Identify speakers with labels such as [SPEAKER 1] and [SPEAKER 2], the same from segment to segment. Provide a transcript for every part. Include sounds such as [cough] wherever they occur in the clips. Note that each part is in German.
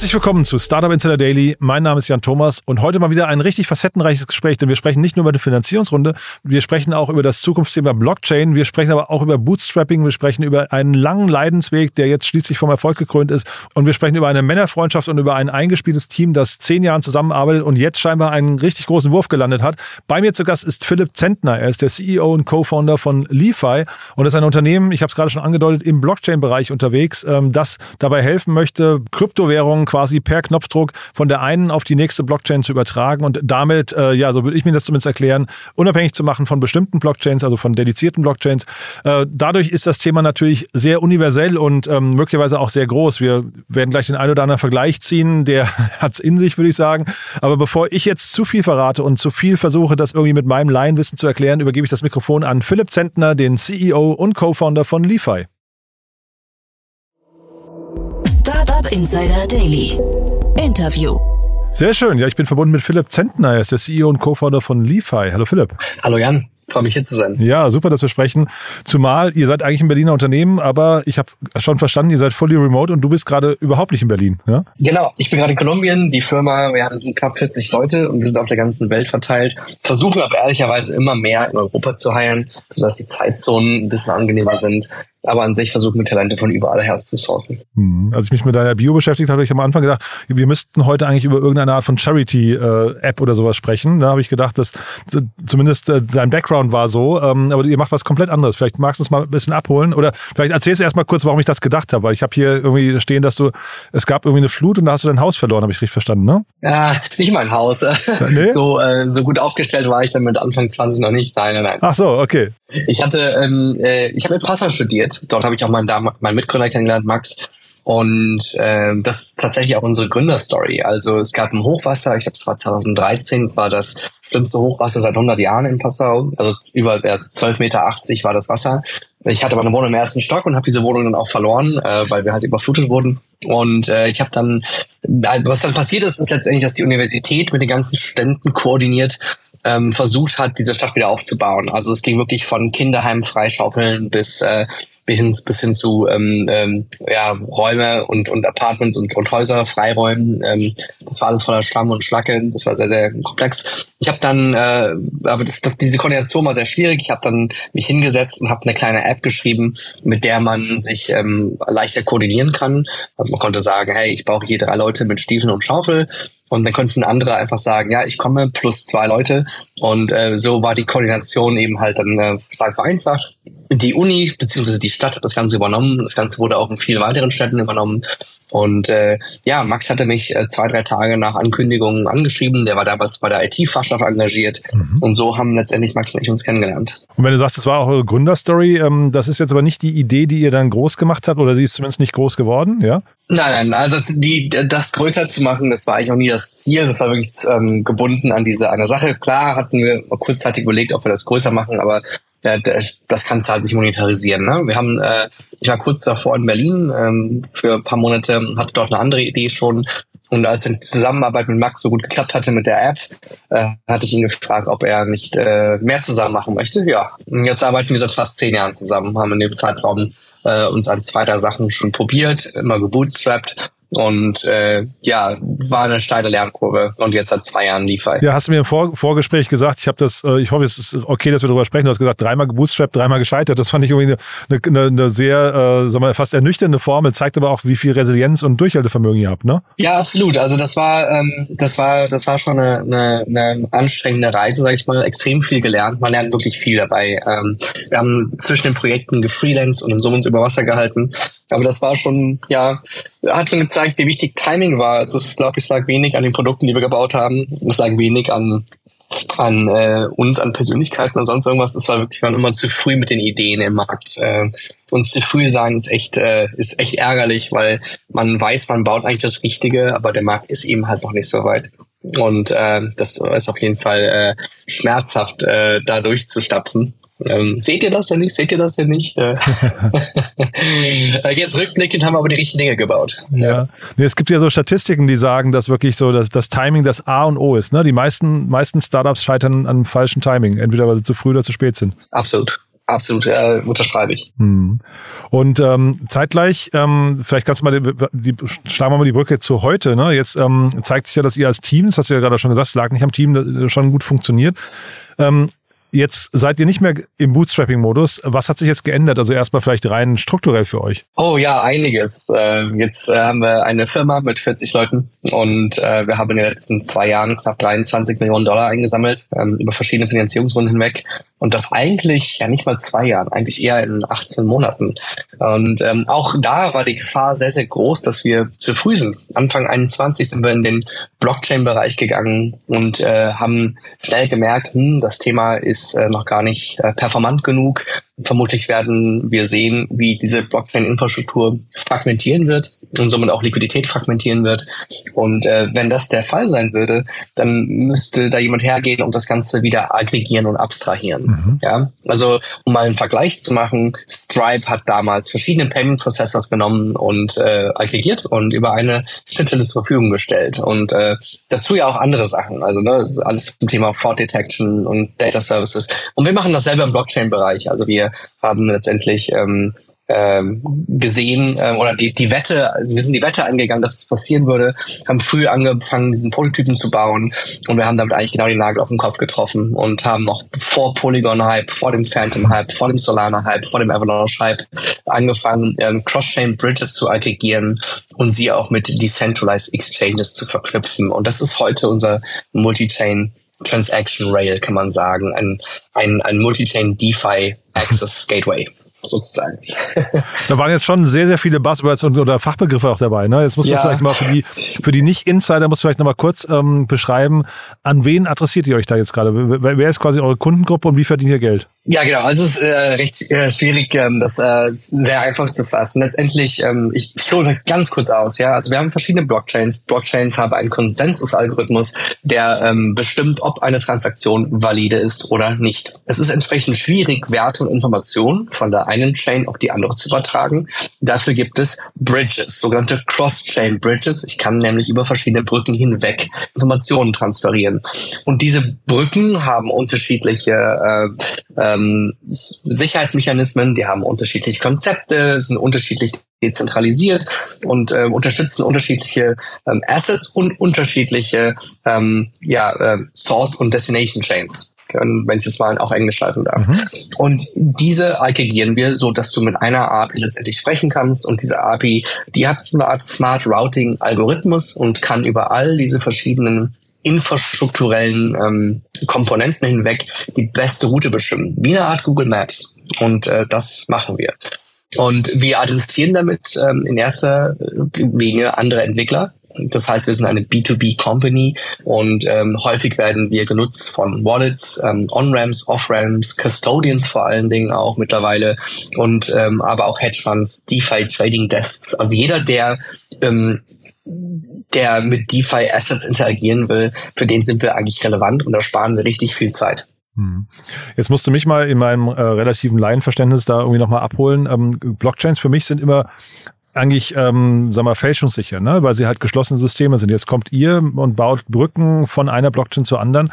[SPEAKER 1] Herzlich willkommen zu Startup Insider Daily. Mein Name ist Jan Thomas und heute mal wieder ein richtig facettenreiches Gespräch, denn wir sprechen nicht nur über die Finanzierungsrunde, wir sprechen auch über das Zukunftsthema Blockchain, wir sprechen aber auch über Bootstrapping, wir sprechen über einen langen Leidensweg, der jetzt schließlich vom Erfolg gekrönt ist und wir sprechen über eine Männerfreundschaft und über ein eingespieltes Team, das zehn Jahren zusammenarbeitet und jetzt scheinbar einen richtig großen Wurf gelandet hat. Bei mir zu Gast ist Philipp Zentner. Er ist der CEO und Co-Founder von LeFi und ist ein Unternehmen, ich habe es gerade schon angedeutet, im Blockchain-Bereich unterwegs, ähm, das dabei helfen möchte, Kryptowährungen Währungen quasi per Knopfdruck von der einen auf die nächste Blockchain zu übertragen und damit, äh, ja, so würde ich mir das zumindest erklären, unabhängig zu machen von bestimmten Blockchains, also von dedizierten Blockchains. Äh, dadurch ist das Thema natürlich sehr universell und ähm, möglicherweise auch sehr groß. Wir werden gleich den einen oder anderen Vergleich ziehen, der [laughs] hat es in sich, würde ich sagen. Aber bevor ich jetzt zu viel verrate und zu viel versuche, das irgendwie mit meinem Laienwissen zu erklären, übergebe ich das Mikrofon an Philipp Zentner, den CEO und Co-Founder von LeFi.
[SPEAKER 2] Startup Insider Daily. Interview.
[SPEAKER 1] Sehr schön. Ja, ich bin verbunden mit Philipp Zentner. Er ist der CEO und Co-Founder von LeFi. Hallo Philipp.
[SPEAKER 3] Hallo Jan. Freue mich hier zu sein.
[SPEAKER 1] Ja, super, dass wir sprechen. Zumal ihr seid eigentlich ein Berliner Unternehmen, aber ich habe schon verstanden, ihr seid fully remote und du bist gerade überhaupt nicht in Berlin. Ja?
[SPEAKER 3] Genau, ich bin gerade in Kolumbien. Die Firma, wir sind knapp 40 Leute und wir sind auf der ganzen Welt verteilt. Versuchen aber ehrlicherweise immer mehr in Europa zu heilen, sodass die Zeitzonen ein bisschen angenehmer sind aber an sich versuchen wir Talente von überall her zu sourcen.
[SPEAKER 1] Hm. Als ich mich mit deiner Bio beschäftigt habe, habe ich am Anfang gedacht, wir müssten heute eigentlich über irgendeine Art von Charity-App oder sowas sprechen. Da habe ich gedacht, dass zumindest äh, dein Background war so, ähm, aber ihr macht was komplett anderes. Vielleicht magst du es mal ein bisschen abholen oder vielleicht erzählst du erst mal kurz, warum ich das gedacht habe, weil ich habe hier irgendwie stehen, dass du, es gab irgendwie eine Flut und da hast du dein Haus verloren, habe ich richtig verstanden, ne?
[SPEAKER 3] Ja, nicht mein Haus. [laughs] Nee? So, äh, so gut aufgestellt war ich dann mit Anfang 20 noch nicht. Nein, nein, nein.
[SPEAKER 1] Ach so, okay.
[SPEAKER 3] Ich hatte, ähm, äh, ich habe in Passau studiert studiert. Dort habe ich auch meinen, meinen Mitgründer kennengelernt, Max. Und äh, das ist tatsächlich auch unsere Gründerstory. Also es gab ein Hochwasser, ich glaube es war 2013, es war das schlimmste Hochwasser seit 100 Jahren in Passau. Also über also 12,80 Meter war das Wasser. Ich hatte aber eine Wohnung im ersten Stock und habe diese Wohnung dann auch verloren, äh, weil wir halt überflutet wurden. Und äh, ich habe dann, was dann passiert ist, ist letztendlich, dass die Universität mit den ganzen Studenten koordiniert ähm, versucht hat, diese Stadt wieder aufzubauen. Also es ging wirklich von Kinderheimen freischaufeln bis äh, bis hin, bis hin zu ähm, ähm, ja, Räume und, und Apartments und, und Häuser freiräumen. Ähm, das war alles voller Schlamm und Schlacke. Das war sehr, sehr komplex. Ich habe dann, äh, aber das, das, diese Koordination war sehr schwierig. Ich habe dann mich hingesetzt und habe eine kleine App geschrieben, mit der man sich ähm, leichter koordinieren kann. Also man konnte sagen, hey, ich brauche hier drei Leute mit Stiefeln und Schaufel. Und dann könnten andere einfach sagen, ja, ich komme plus zwei Leute. Und äh, so war die Koordination eben halt dann äh, stark vereinfacht. Die Uni bzw. die Stadt hat das Ganze übernommen. Das Ganze wurde auch in vielen weiteren Städten übernommen. Und äh, ja, Max hatte mich äh, zwei, drei Tage nach Ankündigung angeschrieben. Der war damals bei der IT-Fachschaft engagiert. Mhm. Und so haben letztendlich Max und ich uns kennengelernt.
[SPEAKER 1] Und wenn du sagst, das war auch eure Gründerstory, ähm, das ist jetzt aber nicht die Idee, die ihr dann groß gemacht habt, oder sie ist zumindest nicht groß geworden, ja?
[SPEAKER 3] Nein, nein, also die, das größer zu machen, das war eigentlich auch nie das Ziel. Das war wirklich ähm, gebunden an diese eine Sache. Klar hatten wir kurzzeitig überlegt, ob wir das größer machen, aber das kannst du halt nicht monetarisieren. Ne? Wir haben, äh, ich war kurz davor in Berlin ähm, für ein paar Monate, hatte dort eine andere Idee schon. Und als die Zusammenarbeit mit Max so gut geklappt hatte mit der App, äh, hatte ich ihn gefragt, ob er nicht äh, mehr zusammen machen möchte. Ja, und jetzt arbeiten wir seit fast zehn Jahren zusammen, haben in dem Zeitraum äh, uns an zweiter Sachen schon probiert, immer gebootstrapped und äh, ja, war eine steile Lernkurve und jetzt seit zwei Jahren liefere
[SPEAKER 1] Ja, hast du mir im Vor Vorgespräch gesagt, ich habe das, äh, ich hoffe, es ist okay, dass wir darüber sprechen. Du hast gesagt, dreimal gebootstrapped, dreimal gescheitert. Das fand ich irgendwie eine, eine, eine sehr, äh, sagen wir, fast ernüchternde Formel, zeigt aber auch, wie viel Resilienz und Durchhaltevermögen ihr habt, ne?
[SPEAKER 3] Ja, absolut. Also das war, ähm, das war, das war schon eine, eine, eine anstrengende Reise, sage ich mal, extrem viel gelernt. Man lernt wirklich viel dabei. Ähm, wir haben zwischen den Projekten gefreelanced und im Summons über Wasser gehalten. Aber das war schon, ja, hat schon gezeigt, wie wichtig Timing war. Also ich glaube, ich lag wenig an den Produkten, die wir gebaut haben. Es lag wenig an an äh, uns, an Persönlichkeiten und sonst irgendwas. Das war wirklich, wir waren immer zu früh mit den Ideen im Markt. Äh, und zu früh sein ist echt, äh, ist echt ärgerlich, weil man weiß, man baut eigentlich das Richtige, aber der Markt ist eben halt noch nicht so weit. Und äh, das ist auf jeden Fall äh, schmerzhaft, äh, da durchzustapfen. Ähm, seht ihr das denn nicht? Seht ihr das denn nicht? [laughs] Äh, jetzt rückblickend haben wir aber die richtigen Dinge gebaut.
[SPEAKER 1] Ja. ja. Nee, es gibt ja so Statistiken, die sagen, dass wirklich so dass das Timing das A und O ist. Ne? Die meisten, meisten Startups scheitern an falschem Timing, entweder weil sie zu früh oder zu spät sind.
[SPEAKER 3] Absolut. absolut, äh, unterschreibe ich.
[SPEAKER 1] Hm. Und ähm, zeitgleich, ähm, vielleicht kannst du mal die, die, schlagen wir mal die Brücke zu heute. Ne? Jetzt ähm, zeigt sich ja, dass ihr als Team, das hast du ja gerade schon gesagt, es lag nicht am Team, das schon gut funktioniert. Ähm, Jetzt seid ihr nicht mehr im Bootstrapping-Modus. Was hat sich jetzt geändert? Also erstmal vielleicht rein strukturell für euch.
[SPEAKER 3] Oh ja, einiges. Äh, jetzt äh, haben wir eine Firma mit 40 Leuten und äh, wir haben in den letzten zwei Jahren knapp 23 Millionen Dollar eingesammelt ähm, über verschiedene Finanzierungsrunden hinweg. Und das eigentlich ja nicht mal zwei Jahren, eigentlich eher in 18 Monaten. Und ähm, auch da war die Gefahr sehr, sehr groß, dass wir zu früh sind. Anfang 21 sind wir in den Blockchain-Bereich gegangen und äh, haben schnell gemerkt, hm, das Thema ist äh, noch gar nicht äh, performant genug. Vermutlich werden wir sehen, wie diese Blockchain-Infrastruktur fragmentieren wird und somit auch Liquidität fragmentieren wird. Und äh, wenn das der Fall sein würde, dann müsste da jemand hergehen und das Ganze wieder aggregieren und abstrahieren. Mhm. Ja, also um mal einen Vergleich zu machen, Stripe hat damals verschiedene Payment Processors genommen und äh, aggregiert und über eine Schnittstelle zur Verfügung gestellt. Und äh, dazu ja auch andere Sachen. Also ne, das ist alles zum Thema Fraud Detection und Data Services. Und wir machen dasselbe im Blockchain-Bereich. Also wir haben letztendlich ähm, ähm, gesehen ähm, oder die, die Wette, also wir sind die Wette angegangen, dass es passieren würde, haben früh angefangen, diesen Prototypen zu bauen und wir haben damit eigentlich genau den Nagel auf den Kopf getroffen und haben noch vor Polygon-Hype, vor dem Phantom-Hype, vor dem Solana-Hype, vor dem Avalanche-Hype angefangen, ähm, Cross-Chain-Bridges zu aggregieren und sie auch mit Decentralized Exchanges zu verknüpfen. Und das ist heute unser Multi-Chain Transaction Rail, kann man sagen, ein, ein, ein Multi-Chain DeFi Access [laughs] Gateway sozusagen. [laughs]
[SPEAKER 1] da waren jetzt schon sehr, sehr viele Buzzwords und, oder Fachbegriffe auch dabei. Ne? Jetzt muss man ja. vielleicht mal für die, für die Nicht-Insider, muss vielleicht noch mal kurz ähm, beschreiben, an wen adressiert ihr euch da jetzt gerade? Wer, wer ist quasi eure Kundengruppe und wie verdient ihr Geld?
[SPEAKER 3] Ja, genau. Also es ist äh, recht äh, schwierig, ähm, das äh, sehr einfach zu fassen. Letztendlich, ähm, ich, ich hole ganz kurz aus. Ja, also wir haben verschiedene Blockchains. Blockchains haben einen Konsensusalgorithmus, der ähm, bestimmt, ob eine Transaktion valide ist oder nicht. Es ist entsprechend schwierig, Werte und Informationen von der einen Chain auf die andere zu übertragen. Dafür gibt es Bridges, sogenannte Cross-Chain Bridges. Ich kann nämlich über verschiedene Brücken hinweg Informationen transferieren. Und diese Brücken haben unterschiedliche äh, ähm, Sicherheitsmechanismen, die haben unterschiedliche Konzepte, sind unterschiedlich dezentralisiert und äh, unterstützen unterschiedliche ähm, Assets und unterschiedliche ähm, ja, äh, Source- und Destination Chains wenn ich es mal auf Englisch schalten darf. Mhm. Und diese aggregieren wir, so dass du mit einer API letztendlich sprechen kannst. Und diese API, die hat eine Art Smart Routing Algorithmus und kann über all diese verschiedenen infrastrukturellen ähm, Komponenten hinweg die beste Route bestimmen, wie eine Art Google Maps. Und äh, das machen wir. Und wir adressieren damit ähm, in erster Linie andere Entwickler. Das heißt, wir sind eine B2B-Company und ähm, häufig werden wir genutzt von Wallets, ähm, On-Ramps, Off-Ramps, Custodians vor allen Dingen auch mittlerweile und ähm, aber auch Hedgefonds, DeFi Trading Desks. Also jeder, der ähm, der mit DeFi Assets interagieren will, für den sind wir eigentlich relevant und da sparen wir richtig viel Zeit.
[SPEAKER 1] Hm. Jetzt musst du mich mal in meinem äh, relativen Laienverständnis da irgendwie nochmal abholen. Ähm, Blockchains für mich sind immer eigentlich, ähm, sag mal, fälschungssicher, ne? weil sie halt geschlossene Systeme sind. Jetzt kommt ihr und baut Brücken von einer Blockchain zur anderen.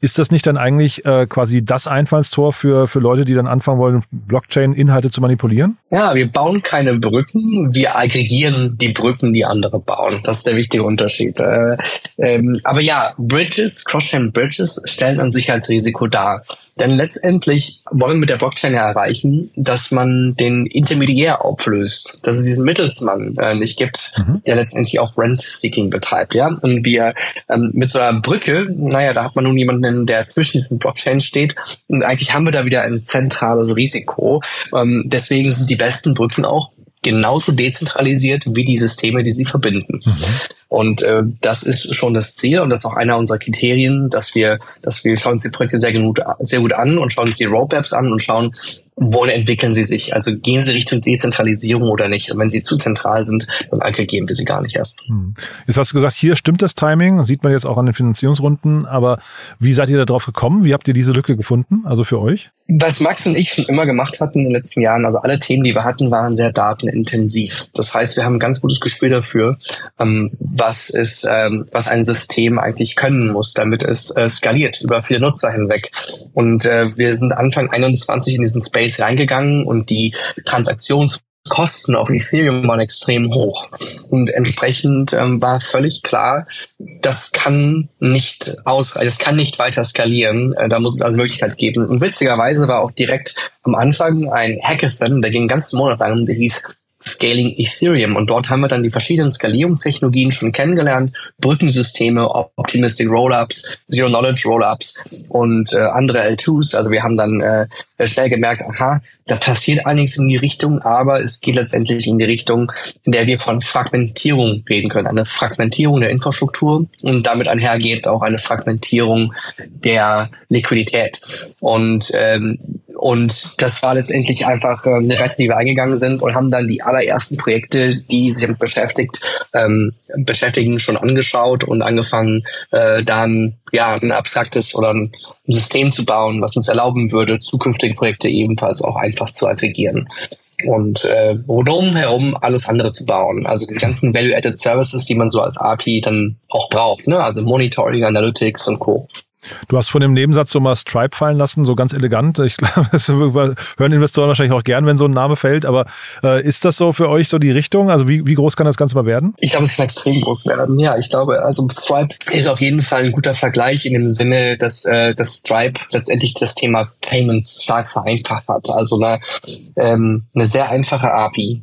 [SPEAKER 1] Ist das nicht dann eigentlich äh, quasi das Einfallstor für, für Leute, die dann anfangen wollen, Blockchain-Inhalte zu manipulieren?
[SPEAKER 3] Ja, wir bauen keine Brücken, wir aggregieren die Brücken, die andere bauen. Das ist der wichtige Unterschied. Äh, ähm, aber ja, Bridges, Cross-Chain Bridges stellen an sich als Risiko dar. Denn letztendlich wollen wir mit der Blockchain ja erreichen, dass man den Intermediär auflöst, dass es diesen Mittelsmann äh, nicht gibt, mhm. der letztendlich auch Rent-Seeking betreibt. Ja, und wir ähm, mit so einer Brücke, naja, da hat man nun jemanden, der zwischen diesen Blockchains steht. Und eigentlich haben wir da wieder ein zentrales Risiko. Ähm, deswegen sind die besten Brücken auch genauso dezentralisiert wie die Systeme, die sie verbinden. Mhm. Und äh, das ist schon das Ziel und das ist auch einer unserer Kriterien, dass wir, dass wir schauen uns die Projekte sehr gut, sehr gut an und schauen uns die Roadmaps an und schauen, wohin entwickeln sie sich? Also gehen sie Richtung Dezentralisierung oder nicht? Und wenn sie zu zentral sind, dann aggregieren wir sie gar nicht erst. Hm.
[SPEAKER 1] Jetzt hast du gesagt, hier stimmt das Timing, sieht man jetzt auch an den Finanzierungsrunden, aber wie seid ihr da drauf gekommen? Wie habt ihr diese Lücke gefunden, also für euch?
[SPEAKER 3] Was Max und ich schon immer gemacht hatten in den letzten Jahren, also alle Themen, die wir hatten, waren sehr datenintensiv. Das heißt, wir haben ein ganz gutes Gespür dafür, ähm, was ist, ähm, was ein System eigentlich können muss, damit es äh, skaliert über viele Nutzer hinweg. Und äh, wir sind Anfang 21 in diesen Space Space reingegangen und die Transaktions Kosten auf Ethereum waren extrem hoch. Und entsprechend ähm, war völlig klar, das kann nicht aus, es kann nicht weiter skalieren. Äh, da muss es also Möglichkeit geben. Und witzigerweise war auch direkt am Anfang ein Hackathon, der ging einen ganzen Monat lang, der hieß Scaling Ethereum. Und dort haben wir dann die verschiedenen Skalierungstechnologien schon kennengelernt. Brückensysteme, Optimistic Rollups, Zero Knowledge Rollups und äh, andere L2s. Also wir haben dann äh, schnell gemerkt, aha, da passiert einiges in die Richtung, aber es geht letztendlich in die Richtung, in der wir von Fragmentierung reden können. Eine Fragmentierung der Infrastruktur und damit einhergeht auch eine Fragmentierung der Liquidität. Und ähm, und das war letztendlich einfach äh, eine Reise, die wir eingegangen sind und haben dann die allerersten Projekte, die sich damit beschäftigt, ähm, beschäftigen, schon angeschaut und angefangen, äh, dann ja ein abstraktes oder ein System zu bauen, was uns erlauben würde, zukünftige Projekte ebenfalls auch einfach zu aggregieren und äh, rundum herum alles andere zu bauen. Also diese ganzen Value-Added Services, die man so als API dann auch braucht, ne? also Monitoring, Analytics und Co.
[SPEAKER 1] Du hast von dem Nebensatz so mal Stripe fallen lassen, so ganz elegant. Ich glaube, [laughs] das hören Investoren wahrscheinlich auch gern, wenn so ein Name fällt. Aber äh, ist das so für euch so die Richtung? Also wie, wie groß kann das Ganze mal werden?
[SPEAKER 3] Ich glaube, es kann extrem groß werden. Ja, ich glaube, also Stripe ist auf jeden Fall ein guter Vergleich in dem Sinne, dass, äh, dass Stripe letztendlich das Thema Payments stark vereinfacht hat. Also eine, ähm, eine sehr einfache API,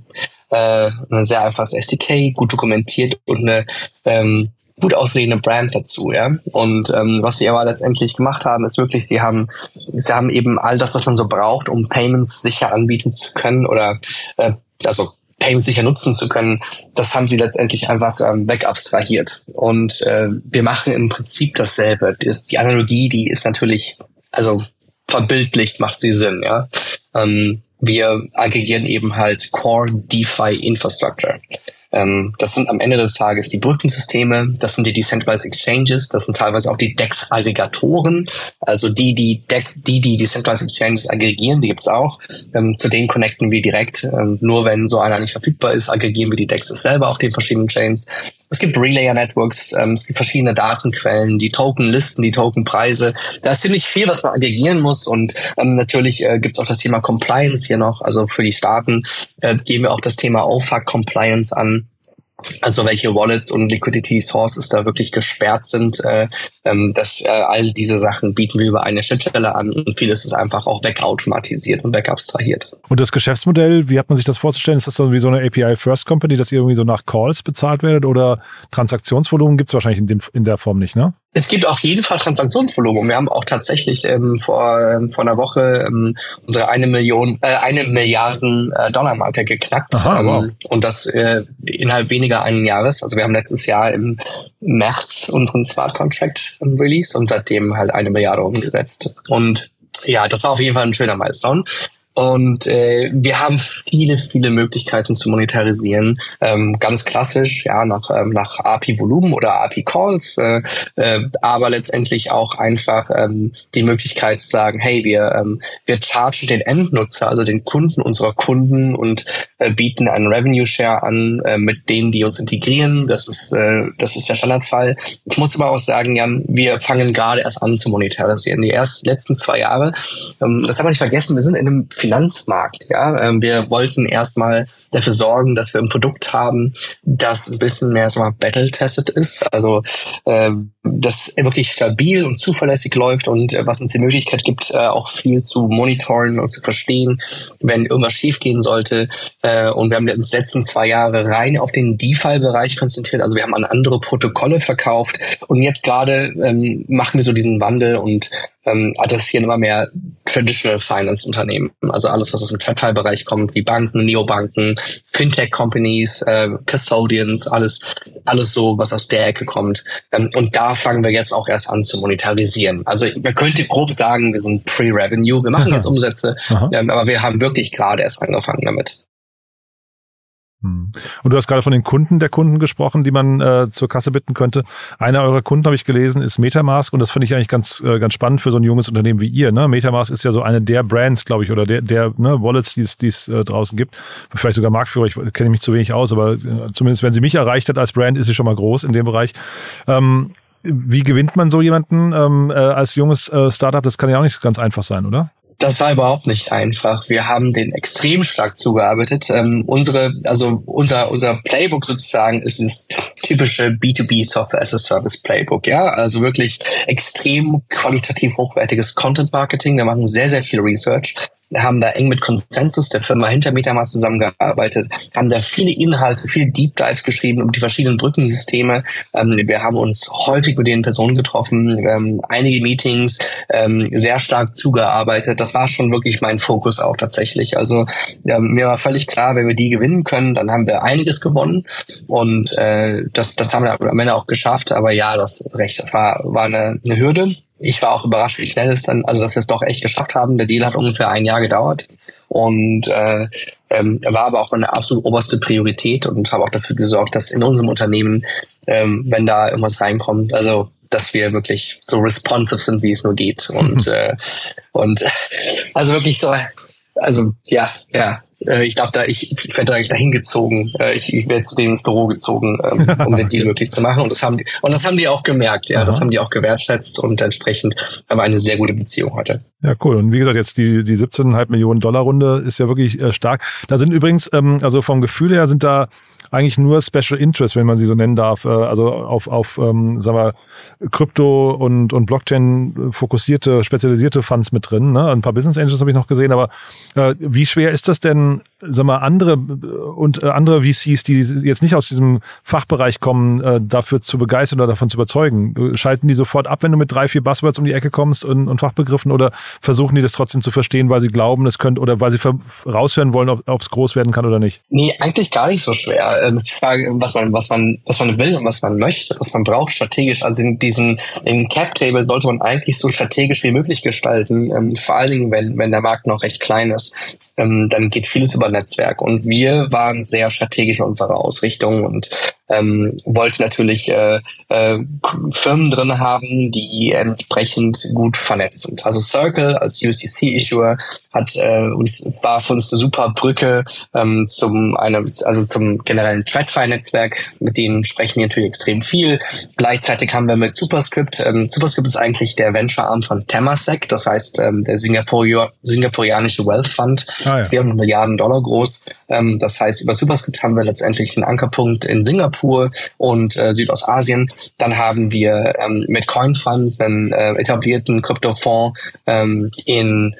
[SPEAKER 3] äh, ein sehr einfaches SDK, gut dokumentiert und eine ähm, gut aussehende Brand dazu, ja. Und ähm, was sie aber letztendlich gemacht haben, ist wirklich, sie haben, sie haben eben all das, was man so braucht, um Payments sicher anbieten zu können oder äh, also Payments sicher nutzen zu können, das haben sie letztendlich einfach ähm, wegabstrahiert. Und äh, wir machen im Prinzip dasselbe. Das, die Analogie, die ist natürlich, also verbildlicht macht sie Sinn, ja. Ähm, wir aggregieren eben halt Core DeFi Infrastructure. Ähm, das sind am Ende des Tages die Brückensysteme, das sind die Decentralized Exchanges, das sind teilweise auch die DEX-Aggregatoren, also die, die DEX, die, die Decentralized Exchanges aggregieren, die gibt's auch. Ähm, zu denen connecten wir direkt. Ähm, nur wenn so einer nicht verfügbar ist, aggregieren wir die DEXs selber auf den verschiedenen Chains. Es gibt Relayer-Networks, ähm, es gibt verschiedene Datenquellen, die Tokenlisten, die Tokenpreise. Da ist ziemlich viel, was man aggregieren muss. Und ähm, natürlich äh, gibt es auch das Thema Compliance hier noch. Also für die Staaten äh, gehen wir auch das Thema OFAC-Compliance an. Also welche Wallets und Liquidity Sources da wirklich gesperrt sind, äh, ähm, dass äh, all diese Sachen bieten wir über eine Schnittstelle an und vieles ist einfach auch wegautomatisiert und wegabstrahiert.
[SPEAKER 1] Und das Geschäftsmodell, wie hat man sich das vorzustellen? Ist das so wie so eine API First Company, dass ihr irgendwie so nach Calls bezahlt werdet oder Transaktionsvolumen gibt es wahrscheinlich in, dem, in der Form nicht, ne?
[SPEAKER 3] Es gibt auf jeden Fall Transaktionsvolumen. Wir haben auch tatsächlich ähm, vor, ähm, vor einer Woche ähm, unsere eine Million, äh, eine Milliarden äh, Dollar Marke geknackt. Aha, ähm, wow. Und das äh, innerhalb weniger einen Jahres. Also wir haben letztes Jahr im März unseren Smart Contract ähm, Release und seitdem halt eine Milliarde umgesetzt. Und ja, das war auf jeden Fall ein schöner Milestone. Und äh, wir haben viele, viele Möglichkeiten zu monetarisieren. Ähm, ganz klassisch, ja, nach, ähm, nach API-Volumen oder API-Calls, äh, äh, aber letztendlich auch einfach ähm, die Möglichkeit zu sagen, hey, wir, ähm, wir chargen den Endnutzer, also den Kunden unserer Kunden und äh, bieten einen Revenue-Share an äh, mit denen, die uns integrieren. Das ist, äh, das ist der Standardfall. Ich muss aber auch sagen, Jan, wir fangen gerade erst an zu monetarisieren. Die ersten letzten zwei Jahre, ähm, das haben wir nicht vergessen, wir sind in einem Finanzmarkt. Ja, ähm, wir wollten erstmal dafür sorgen, dass wir ein Produkt haben, das ein bisschen mehr so mal battle-tested ist. Also äh, das wirklich stabil und zuverlässig läuft und äh, was uns die Möglichkeit gibt, äh, auch viel zu monitoren und zu verstehen, wenn irgendwas schiefgehen sollte. Äh, und wir haben uns letzten zwei Jahre rein auf den DeFi-Bereich konzentriert. Also wir haben an andere Protokolle verkauft und jetzt gerade ähm, machen wir so diesen Wandel und ähm, adressieren immer mehr Traditional Finance Unternehmen. Also alles, was aus dem TradFi-Bereich kommt, wie Banken, Neobanken, Fintech-Companies, äh, Custodians, alles, alles so, was aus der Ecke kommt. Ähm, und da fangen wir jetzt auch erst an zu monetarisieren. Also man könnte grob sagen, wir sind Pre-Revenue. Wir machen jetzt [laughs] Umsätze, ähm, aber wir haben wirklich gerade erst angefangen damit.
[SPEAKER 1] Hm. Und du hast gerade von den Kunden der Kunden gesprochen, die man äh, zur Kasse bitten könnte. Einer eurer Kunden, habe ich gelesen, ist Metamask und das finde ich eigentlich ganz, äh, ganz spannend für so ein junges Unternehmen wie ihr. Ne? Metamask ist ja so eine der Brands, glaube ich, oder der, der ne, Wallets, die es, die es äh, draußen gibt. Vielleicht sogar Marktführer, ich kenne mich zu wenig aus, aber äh, zumindest wenn sie mich erreicht hat als Brand, ist sie schon mal groß in dem Bereich. Ähm, wie gewinnt man so jemanden ähm, äh, als junges äh, Startup? Das kann ja auch nicht ganz einfach sein, oder?
[SPEAKER 3] Das war überhaupt nicht einfach. Wir haben den extrem stark zugearbeitet. Ähm, unsere, also unser, unser Playbook sozusagen ist das typische B2B Software as a Service Playbook. Ja, also wirklich extrem qualitativ hochwertiges Content Marketing. Wir machen sehr, sehr viel Research haben da eng mit Consensus, der Firma hinter Metamask zusammengearbeitet, haben da viele Inhalte, viele Deep Dives geschrieben über die verschiedenen Brückensysteme. Ähm, wir haben uns häufig mit den Personen getroffen, ähm, einige Meetings, ähm, sehr stark zugearbeitet. Das war schon wirklich mein Fokus auch tatsächlich. Also mir war völlig klar, wenn wir die gewinnen können, dann haben wir einiges gewonnen und äh, das, das haben wir am Ende auch geschafft. Aber ja, das recht, das war, war eine, eine Hürde ich war auch überrascht, wie schnell es dann, also dass wir es doch echt geschafft haben. Der Deal hat ungefähr ein Jahr gedauert. Und äh, ähm, war aber auch meine absolut oberste Priorität und habe auch dafür gesorgt, dass in unserem Unternehmen, ähm, wenn da irgendwas reinkommt, also dass wir wirklich so responsive sind, wie es nur geht. Und [laughs] äh, und also wirklich so, also ja, ja, äh, ich glaube, da ich, ich werde eigentlich dahin gezogen. Äh, ich, ich werde zu denen ins Büro gezogen, ähm, [laughs] um den Deal möglich zu machen. Und das haben die, und das haben die auch gemerkt, ja, Aha. das haben die auch gewertschätzt und entsprechend haben wir eine sehr gute Beziehung heute.
[SPEAKER 1] Ja, cool. Und wie gesagt, jetzt die, die 17,5 Millionen Dollar Runde ist ja wirklich äh, stark. Da sind übrigens, ähm, also vom Gefühl her sind da eigentlich nur Special Interest, wenn man sie so nennen darf, äh, also auf, auf ähm, sagen wir, Krypto und, und Blockchain fokussierte, spezialisierte Funds mit drin. Ne? Ein paar Business Angels habe ich noch gesehen, aber äh, wie schwer ist das denn, on sag mal, andere und äh, andere VCs, die jetzt nicht aus diesem Fachbereich kommen, äh, dafür zu begeistern oder davon zu überzeugen? Schalten die sofort ab, wenn du mit drei, vier Buzzwords um die Ecke kommst und, und Fachbegriffen oder versuchen die das trotzdem zu verstehen, weil sie glauben, es könnte oder weil sie raushören wollen, ob es groß werden kann oder nicht?
[SPEAKER 3] Nee, eigentlich gar nicht so schwer. Ähm, ist die Frage, was man, was man, was man will und was man möchte, was man braucht strategisch. Also in diesen, in Cap Table sollte man eigentlich so strategisch wie möglich gestalten, ähm, vor allen Dingen, wenn, wenn der Markt noch recht klein ist ähm, dann geht vieles über Netzwerk. Und wir waren sehr strategisch in unserer Ausrichtung und ähm, wollten natürlich äh, äh, Firmen drin haben, die entsprechend gut vernetzt sind. Also Circle als UCC-Issuer hat äh, uns war für uns eine super Brücke ähm, zum einem, also zum generellen TradFi-Netzwerk, mit denen sprechen wir natürlich extrem viel. Gleichzeitig haben wir mit Superscript, ähm, Superscript ist eigentlich der Venture-Arm von Temasek, das heißt ähm, der Singapur singapurianische Wealth Fund, Ah, ja. 400 Milliarden Dollar groß. Ähm, das heißt, über Superscript haben wir letztendlich einen Ankerpunkt in Singapur und äh, Südostasien. Dann haben wir ähm, mit CoinFund einen äh, etablierten Kryptofonds ähm, in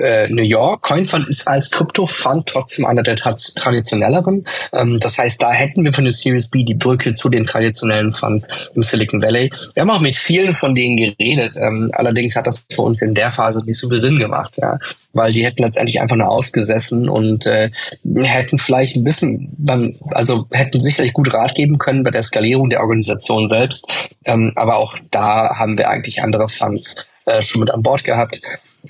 [SPEAKER 3] äh, New York. CoinFund ist als Krypto-Fund trotzdem einer der traditionelleren. Ähm, das heißt, da hätten wir für eine Series B die Brücke zu den traditionellen Funds im Silicon Valley. Wir haben auch mit vielen von denen geredet. Ähm, allerdings hat das für uns in der Phase nicht so viel Sinn gemacht, ja, weil die hätten letztendlich einfach nur ausgesessen und äh, hätten vielleicht ein bisschen, beim, also hätten sicherlich gut Rat geben können bei der Skalierung der Organisation selbst. Ähm, aber auch da haben wir eigentlich andere Funds äh, schon mit an Bord gehabt.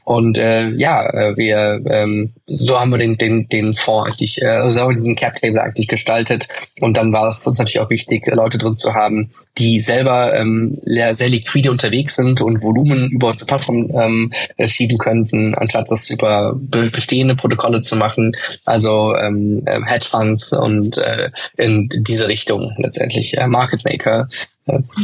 [SPEAKER 3] Und äh, ja, äh, wir ähm, so haben wir den den den Fonds eigentlich, äh, so haben wir diesen Cap Table eigentlich gestaltet. Und dann war es uns natürlich auch wichtig, Leute drin zu haben, die selber ähm, sehr liquide unterwegs sind und Volumen über unsere Plattform ähm, schieben könnten, anstatt das über bestehende Protokolle zu machen. Also ähm, äh, Hedgefonds und äh, in diese Richtung letztendlich äh, Market Maker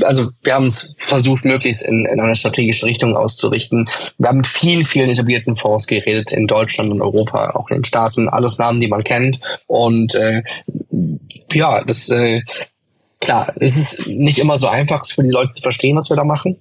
[SPEAKER 3] also wir haben es versucht, möglichst in, in eine strategische Richtung auszurichten. Wir haben mit vielen, vielen etablierten Fonds geredet, in Deutschland und Europa, auch in den Staaten, alles Namen, die man kennt. Und äh, ja, das äh, klar, es ist nicht immer so einfach für die Leute zu verstehen, was wir da machen.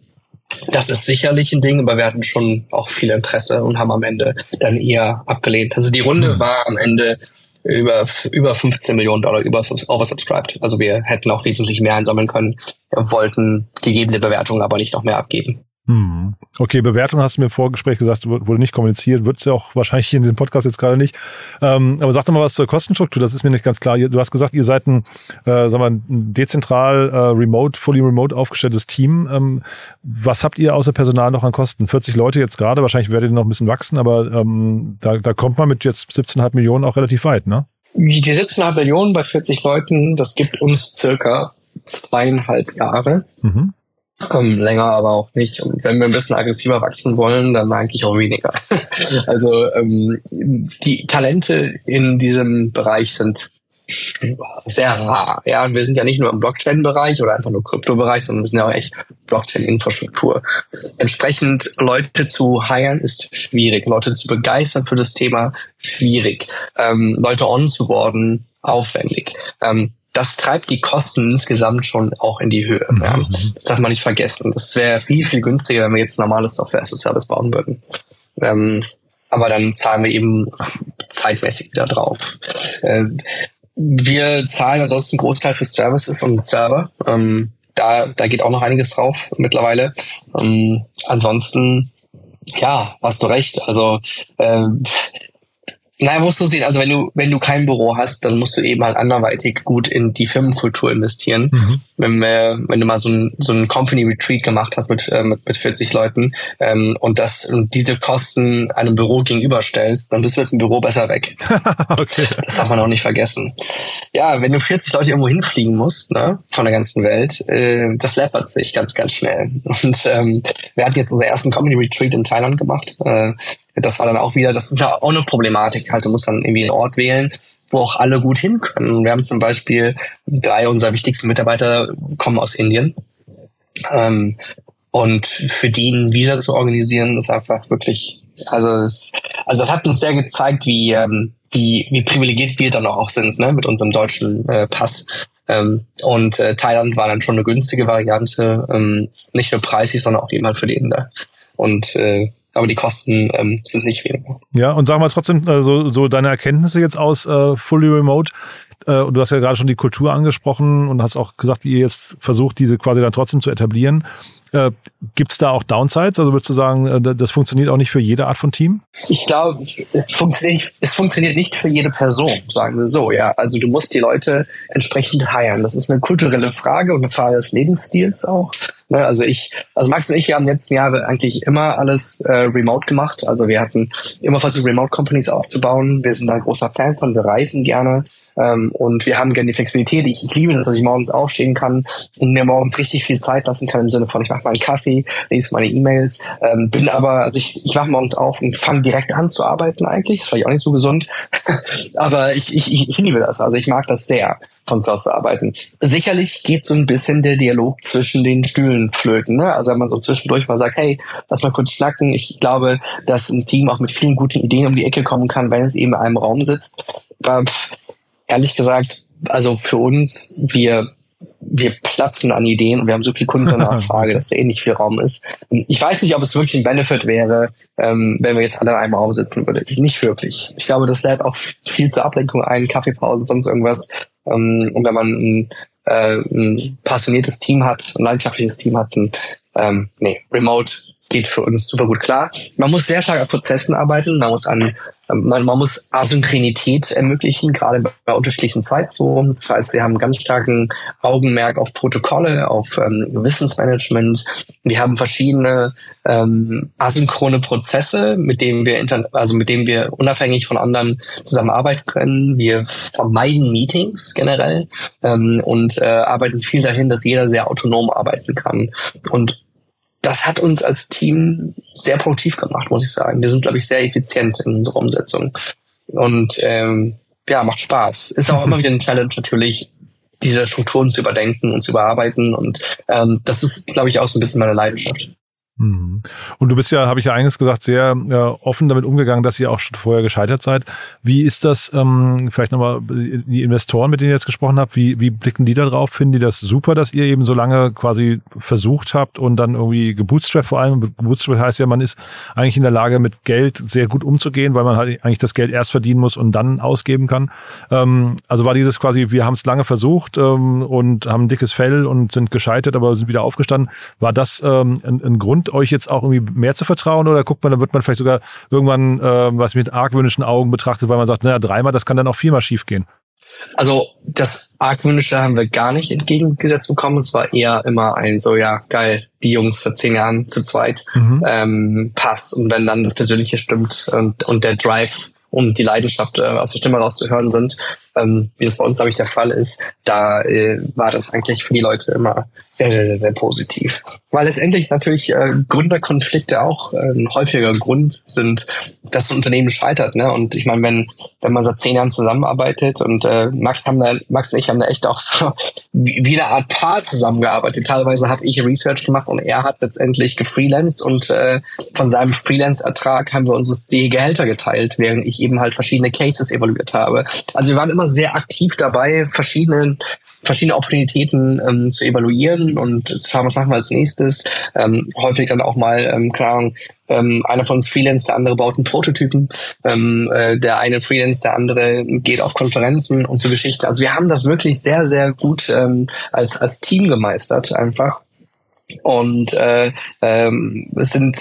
[SPEAKER 3] Das ist sicherlich ein Ding, aber wir hatten schon auch viel Interesse und haben am Ende dann eher abgelehnt. Also die Runde hm. war am Ende über, über 15 Millionen Dollar über oversubscribed. Also wir hätten auch wesentlich mehr einsammeln können, wollten gegebene Bewertungen aber nicht noch mehr abgeben.
[SPEAKER 1] Hm. Okay, Bewertung hast du mir im Vorgespräch gesagt, wurde nicht kommuniziert, wird es ja auch wahrscheinlich hier in diesem Podcast jetzt gerade nicht. Ähm, aber sag doch mal was zur Kostenstruktur, das ist mir nicht ganz klar. Du hast gesagt, ihr seid ein, äh, sagen wir, ein dezentral, äh, remote, fully remote aufgestelltes Team. Ähm, was habt ihr außer Personal noch an Kosten? 40 Leute jetzt gerade, wahrscheinlich werdet ihr noch ein bisschen wachsen, aber ähm, da, da kommt man mit jetzt 17,5 Millionen auch relativ weit, ne?
[SPEAKER 3] Die 17,5 Millionen bei 40 Leuten, das gibt uns circa zweieinhalb Jahre. Mhm. Ähm, länger aber auch nicht. Und wenn wir ein bisschen aggressiver wachsen wollen, dann eigentlich auch weniger. [laughs] also ähm, die Talente in diesem Bereich sind sehr rar. Ja, und wir sind ja nicht nur im Blockchain-Bereich oder einfach nur Krypto-Bereich, sondern wir sind ja auch echt Blockchain-Infrastruktur. Entsprechend Leute zu hiren ist schwierig, Leute zu begeistern für das Thema schwierig, ähm, Leute onzuboarden aufwendig. Ähm, das treibt die Kosten insgesamt schon auch in die Höhe. Mhm. Ja. Das darf man nicht vergessen. Das wäre viel, viel günstiger, wenn wir jetzt normales Software as a Service bauen würden. Ähm, aber dann zahlen wir eben zeitmäßig wieder drauf. Äh, wir zahlen ansonsten einen Großteil für Services und Server. Ähm, da, da geht auch noch einiges drauf mittlerweile. Ähm, ansonsten, ja, hast du recht. Also äh, Nein, musst du sehen. Also wenn du, wenn du kein Büro hast, dann musst du eben halt anderweitig gut in die Firmenkultur investieren. Mhm. Wenn, äh, wenn du mal so ein, so ein Company Retreat gemacht hast mit, äh, mit, mit 40 Leuten ähm, und das und diese Kosten einem Büro gegenüberstellst, dann bist du mit dem Büro besser weg. [laughs] okay. Das darf man auch nicht vergessen. Ja, wenn du 40 Leute irgendwo hinfliegen musst, ne, von der ganzen Welt, äh, das läppert sich ganz, ganz schnell. Und ähm, wir hatten jetzt unseren ersten Company Retreat in Thailand gemacht. Äh, das war dann auch wieder, das ist ja auch eine Problematik. Halt, du musst dann irgendwie einen Ort wählen, wo auch alle gut hin können. Wir haben zum Beispiel drei unserer wichtigsten Mitarbeiter kommen aus Indien. Ähm, und für die ein Visa zu organisieren, ist einfach wirklich, also es, also das hat uns sehr gezeigt, wie, ähm, wie, wie privilegiert wir dann auch sind, ne, mit unserem deutschen äh, Pass. Ähm, und äh, Thailand war dann schon eine günstige Variante, ähm, nicht nur preislich, sondern auch halt für die Inder. Und äh, aber die Kosten ähm, sind nicht weniger.
[SPEAKER 1] Ja, und sag mal trotzdem äh, so, so deine Erkenntnisse jetzt aus äh, Fully Remote. Äh, und du hast ja gerade schon die Kultur angesprochen und hast auch gesagt, wie ihr jetzt versucht, diese quasi dann trotzdem zu etablieren. Äh, Gibt es da auch Downsides? Also würdest du sagen, äh, das funktioniert auch nicht für jede Art von Team?
[SPEAKER 3] Ich glaube, es funktioniert, es funktioniert nicht für jede Person, sagen wir so. Ja, also du musst die Leute entsprechend heiren. Das ist eine kulturelle Frage und eine Frage des Lebensstils auch. Ne, also ich, also Max und ich, wir haben letzten Jahre eigentlich immer alles äh, remote gemacht. Also wir hatten immer versucht, Remote Companies aufzubauen. Wir sind da ein großer Fan von, wir reisen gerne. Ähm, und wir haben gerne die Flexibilität. Ich, ich liebe das, dass ich morgens aufstehen kann und mir morgens richtig viel Zeit lassen kann im Sinne von, ich mache meinen Kaffee, lese meine E-Mails, ähm, bin aber, also ich, ich wache morgens auf und fange direkt an zu arbeiten eigentlich. Das war ich auch nicht so gesund. [laughs] aber ich, ich, ich liebe das. Also ich mag das sehr von zu Hause arbeiten. Sicherlich geht so ein bisschen der Dialog zwischen den Stühlen flöten. Ne? Also wenn man so zwischendurch mal sagt, hey, lass mal kurz schnacken. Ich glaube, dass ein Team auch mit vielen guten Ideen um die Ecke kommen kann, wenn es eben in einem Raum sitzt. Aber ehrlich gesagt, also für uns, wir wir platzen an Ideen und wir haben so viel Kundennachfrage, [laughs] dass da eh nicht viel Raum ist. Ich weiß nicht, ob es wirklich ein Benefit wäre, ähm, wenn wir jetzt alle in einem Raum sitzen würden. Nicht wirklich. Ich glaube, das lädt auch viel zur Ablenkung ein, Kaffeepause, sonst irgendwas. Ähm, und wenn man ein, äh, ein passioniertes Team hat, ein leidenschaftliches Team hat, dann, ähm, nee, Remote geht für uns super gut klar. Man muss sehr stark an Prozessen arbeiten, man muss an man, man muss Asynchronität ermöglichen, gerade bei unterschiedlichen Zeitzonen. Das heißt, wir haben ganz starken Augenmerk auf Protokolle, auf ähm, Wissensmanagement. Wir haben verschiedene ähm, asynchrone Prozesse, mit denen wir inter also mit denen wir unabhängig von anderen zusammenarbeiten können. Wir vermeiden Meetings generell ähm, und äh, arbeiten viel dahin, dass jeder sehr autonom arbeiten kann. Und das hat uns als Team sehr produktiv gemacht, muss ich sagen. Wir sind, glaube ich, sehr effizient in unserer Umsetzung. Und ähm, ja, macht Spaß. Ist auch immer wieder eine Challenge natürlich, diese Strukturen zu überdenken und zu überarbeiten. Und ähm, das ist, glaube ich, auch so ein bisschen meine Leidenschaft.
[SPEAKER 1] Mhm. Und du bist ja, habe ich ja eines gesagt, sehr äh, offen damit umgegangen, dass ihr auch schon vorher gescheitert seid. Wie ist das, ähm, vielleicht nochmal die Investoren, mit denen ihr jetzt gesprochen habt, wie, wie blicken die da drauf? Finden die das super, dass ihr eben so lange quasi versucht habt und dann irgendwie gebootstrapped vor allem? Gebootstrapped heißt ja, man ist eigentlich in der Lage, mit Geld sehr gut umzugehen, weil man halt eigentlich das Geld erst verdienen muss und dann ausgeben kann. Ähm, also war dieses quasi, wir haben es lange versucht ähm, und haben dickes Fell und sind gescheitert, aber sind wieder aufgestanden. War das ähm, ein, ein Grund, Grund, euch jetzt auch irgendwie mehr zu vertrauen oder guckt man, dann wird man vielleicht sogar irgendwann äh, was mit argwöhnischen Augen betrachtet, weil man sagt, naja, dreimal, das kann dann auch viermal schief gehen.
[SPEAKER 3] Also das Argwöhnische haben wir gar nicht entgegengesetzt bekommen. Es war eher immer ein so, ja, geil, die Jungs seit zehn Jahren zu zweit mhm. ähm, passt. Und wenn dann das Persönliche stimmt und, und der Drive und die Leidenschaft äh, aus der Stimme rauszuhören sind, ähm, wie es bei uns, glaube ich, der Fall ist, da äh, war das eigentlich für die Leute immer sehr, sehr, sehr, sehr positiv. Weil letztendlich natürlich äh, Gründerkonflikte auch äh, ein häufiger Grund sind, dass ein Unternehmen scheitert. Ne? Und ich meine, wenn, wenn man seit zehn Jahren zusammenarbeitet und äh, Max, haben da, Max und ich haben da echt auch so wie, wie eine Art Paar zusammengearbeitet. Teilweise habe ich Research gemacht und er hat letztendlich gefreelanced und äh, von seinem Freelance-Ertrag haben wir uns die Gehälter geteilt, während ich eben halt verschiedene Cases evaluiert habe. Also wir waren immer sehr aktiv dabei, verschiedene verschiedene Opportunitäten ähm, zu evaluieren und zu schauen, was machen wir als nächstes. Ähm, häufig dann auch mal, ähm, keine Ahnung, ähm, einer von uns Freelance, der andere baut einen Prototypen, ähm, äh, der eine Freelance, der andere geht auf Konferenzen und so Geschichten. Also wir haben das wirklich sehr, sehr gut ähm, als, als Team gemeistert einfach. Und äh, ähm, sind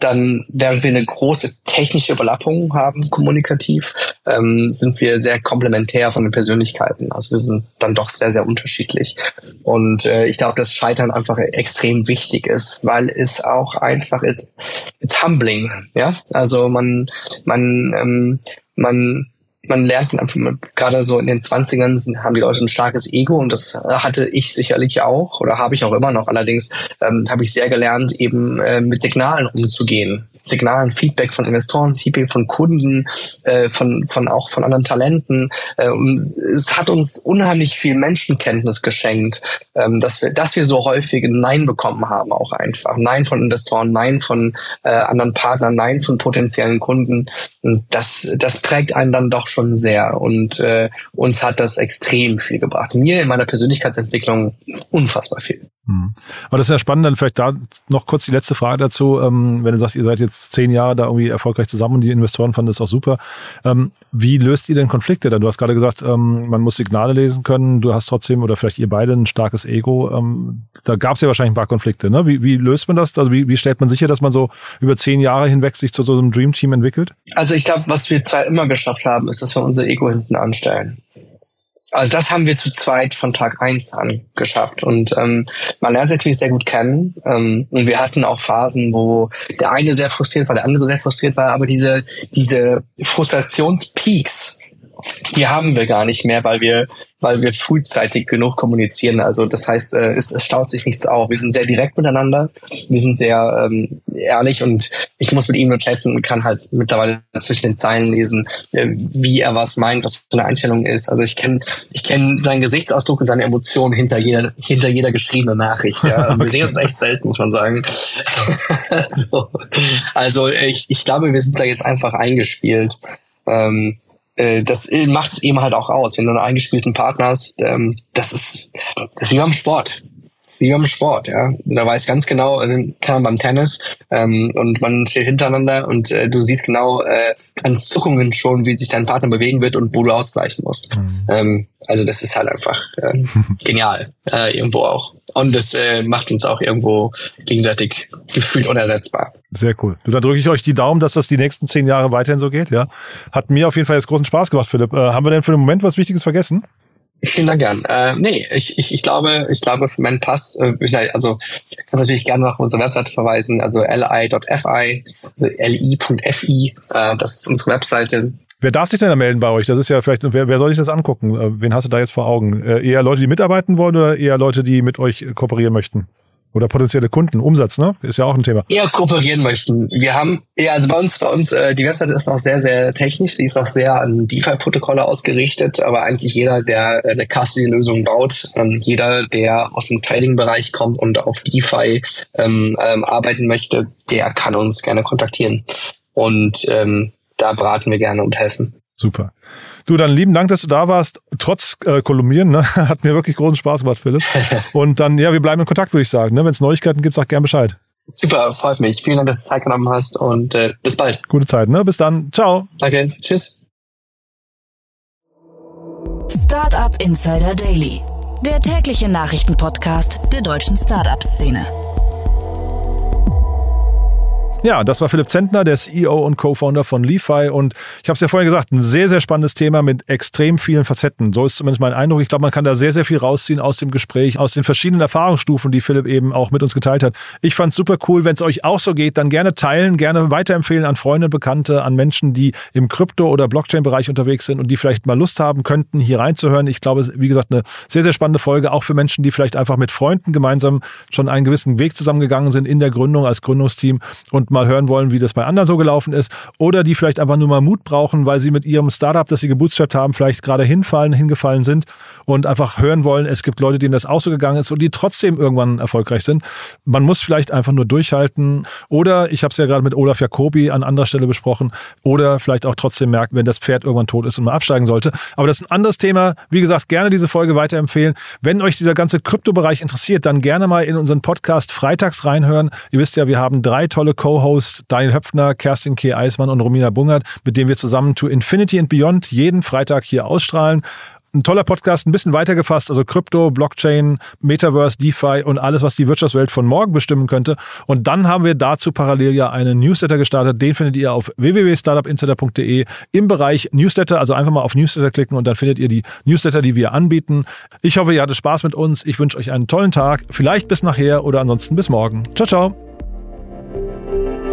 [SPEAKER 3] dann, während wir eine große technische Überlappung haben, kommunikativ, ähm, sind wir sehr komplementär von den Persönlichkeiten. Also wir sind dann doch sehr, sehr unterschiedlich. Und äh, ich glaube, dass Scheitern einfach extrem wichtig ist, weil es auch einfach it's, it's humbling. Ja, also man, man, ähm, man man lernt einfach gerade so in den Zwanzigern haben die Leute ein starkes Ego und das hatte ich sicherlich auch oder habe ich auch immer noch. Allerdings ähm, habe ich sehr gelernt, eben äh, mit Signalen umzugehen. Signalen, Feedback von Investoren, Feedback von Kunden, äh, von, von auch von anderen Talenten. Äh, und es hat uns unheimlich viel Menschenkenntnis geschenkt, ähm, dass wir, dass wir so häufig ein Nein bekommen haben, auch einfach. Nein von Investoren, Nein von äh, anderen Partnern, Nein von potenziellen Kunden. Und das, das prägt einen dann doch schon sehr. Und äh, uns hat das extrem viel gebracht. Mir in meiner Persönlichkeitsentwicklung unfassbar viel.
[SPEAKER 1] Hm. Aber das ist ja spannend, dann vielleicht da noch kurz die letzte Frage dazu. Ähm, wenn du sagst, ihr seid jetzt zehn Jahre da irgendwie erfolgreich zusammen und die Investoren fanden das auch super. Ähm, wie löst ihr denn Konflikte dann? Du hast gerade gesagt, ähm, man muss Signale lesen können. Du hast trotzdem, oder vielleicht ihr beide, ein starkes Ego. Da gab es ja wahrscheinlich ein paar Konflikte. Ne? Wie, wie löst man das? Also wie, wie stellt man sicher, dass man so über zehn Jahre hinweg sich zu so einem Dream Team entwickelt?
[SPEAKER 3] Also ich glaube, was wir zwei immer geschafft haben, ist, dass wir unser Ego hinten anstellen. Also das haben wir zu zweit von Tag eins an geschafft. Und ähm, man lernt sich natürlich sehr gut kennen. Ähm, und wir hatten auch Phasen, wo der eine sehr frustriert war, der andere sehr frustriert war. Aber diese, diese Frustrationspeaks, die haben wir gar nicht mehr, weil wir weil wir frühzeitig genug kommunizieren. Also das heißt, äh, es, es staut sich nichts auf. Wir sind sehr direkt miteinander, wir sind sehr ähm, ehrlich und ich muss mit ihm nur chatten und kann halt mittlerweile zwischen den Zeilen lesen, äh, wie er was meint, was für eine Einstellung ist. Also ich kenne ich kenn seinen Gesichtsausdruck und seine Emotionen hinter jeder, hinter jeder geschriebenen Nachricht. Ja. [laughs] Wir sehen uns echt selten, muss man sagen. [laughs] so. Also ich, ich glaube, wir sind da jetzt einfach eingespielt. Ähm, äh, das macht es eben halt auch aus. Wenn du einen eingespielten Partner hast, ähm, das ist, das ist wie beim Sport. Wie beim Sport, ja. Da weiß ganz genau, äh, kann man beim Tennis ähm, und man steht hintereinander und äh, du siehst genau äh, an Zuckungen schon, wie sich dein Partner bewegen wird und wo du ausgleichen musst. Mhm. Ähm, also das ist halt einfach äh, [laughs] genial, äh, irgendwo auch. Und das äh, macht uns auch irgendwo gegenseitig gefühlt unersetzbar.
[SPEAKER 1] Sehr cool. Du, dann drücke ich euch die Daumen, dass das die nächsten zehn Jahre weiterhin so geht. Ja, Hat mir auf jeden Fall jetzt großen Spaß gemacht, Philipp. Äh, haben wir denn für den Moment was Wichtiges vergessen?
[SPEAKER 3] Vielen Dank gern. Äh, nee, ich, ich, ich glaube, ich glaube für meinen Pass, äh, also kannst natürlich gerne nach unserer Webseite verweisen, also li.fi, also li.fi, äh, das ist unsere Webseite.
[SPEAKER 1] Wer darf sich denn da melden bei euch? Das ist ja vielleicht, wer, wer soll sich das angucken? Äh, wen hast du da jetzt vor Augen? Äh, eher Leute, die mitarbeiten wollen oder eher Leute, die mit euch kooperieren möchten? Oder potenzielle Kunden, Umsatz, ne? Ist ja auch ein Thema.
[SPEAKER 3] Eher kooperieren möchten. Wir haben, ja, also bei uns, bei uns, äh, die Webseite ist auch sehr, sehr technisch. Sie ist auch sehr an DeFi-Protokolle ausgerichtet, aber eigentlich jeder, der eine Custody-Lösung baut, ähm, jeder, der aus dem Trading-Bereich kommt und auf DeFi ähm, ähm, arbeiten möchte, der kann uns gerne kontaktieren. Und ähm, da beraten wir gerne und helfen.
[SPEAKER 1] Super. Du, dann lieben Dank, dass du da warst, trotz äh, Kolumbieren. Ne? [laughs] Hat mir wirklich großen Spaß gemacht, Philipp. [laughs] Und dann, ja, wir bleiben in Kontakt, würde ich sagen. Ne? Wenn es Neuigkeiten gibt, sag gern Bescheid.
[SPEAKER 3] Super, freut mich. Vielen Dank, dass du Zeit genommen hast und äh, bis bald.
[SPEAKER 1] Gute Zeit, ne? Bis dann. Ciao.
[SPEAKER 3] Danke. Tschüss.
[SPEAKER 2] Startup Insider Daily, der tägliche Nachrichtenpodcast der deutschen Startup-Szene.
[SPEAKER 1] Ja, das war Philipp Zentner, der CEO und Co-Founder von Lefi. Und ich habe es ja vorher gesagt, ein sehr, sehr spannendes Thema mit extrem vielen Facetten. So ist zumindest mein Eindruck. Ich glaube, man kann da sehr, sehr viel rausziehen aus dem Gespräch, aus den verschiedenen Erfahrungsstufen, die Philipp eben auch mit uns geteilt hat. Ich fand super cool. Wenn es euch auch so geht, dann gerne teilen, gerne weiterempfehlen an Freunde, Bekannte, an Menschen, die im Krypto- oder Blockchain-Bereich unterwegs sind und die vielleicht mal Lust haben könnten, hier reinzuhören. Ich glaube, wie gesagt, eine sehr, sehr spannende Folge, auch für Menschen, die vielleicht einfach mit Freunden gemeinsam schon einen gewissen Weg zusammengegangen sind in der Gründung als Gründungsteam und mal hören wollen, wie das bei anderen so gelaufen ist. Oder die vielleicht einfach nur mal Mut brauchen, weil sie mit ihrem Startup, das sie gebootstrapped haben, vielleicht gerade hinfallen, hingefallen sind und einfach hören wollen, es gibt Leute, denen das auch so gegangen ist und die trotzdem irgendwann erfolgreich sind. Man muss vielleicht einfach nur durchhalten. Oder, ich habe es ja gerade mit Olaf Jacobi an anderer Stelle besprochen, oder vielleicht auch trotzdem merken, wenn das Pferd irgendwann tot ist und man absteigen sollte. Aber das ist ein anderes Thema. Wie gesagt, gerne diese Folge weiterempfehlen. Wenn euch dieser ganze Kryptobereich interessiert, dann gerne mal in unseren Podcast freitags reinhören. Ihr wisst ja, wir haben drei tolle Co-Hosts, Daniel Höpfner, Kerstin K. Eismann und Romina Bungert, mit denen wir zusammen To Infinity and Beyond jeden Freitag hier ausstrahlen ein toller Podcast, ein bisschen weitergefasst, also Krypto, Blockchain, Metaverse, DeFi und alles, was die Wirtschaftswelt von morgen bestimmen könnte. Und dann haben wir dazu parallel ja einen Newsletter gestartet. Den findet ihr auf www.startupinsider.de im Bereich Newsletter. Also einfach mal auf Newsletter klicken und dann findet ihr die Newsletter, die wir anbieten. Ich hoffe, ihr hattet Spaß mit uns. Ich wünsche euch einen tollen Tag. Vielleicht bis nachher oder ansonsten bis morgen. Ciao, ciao. Thank you.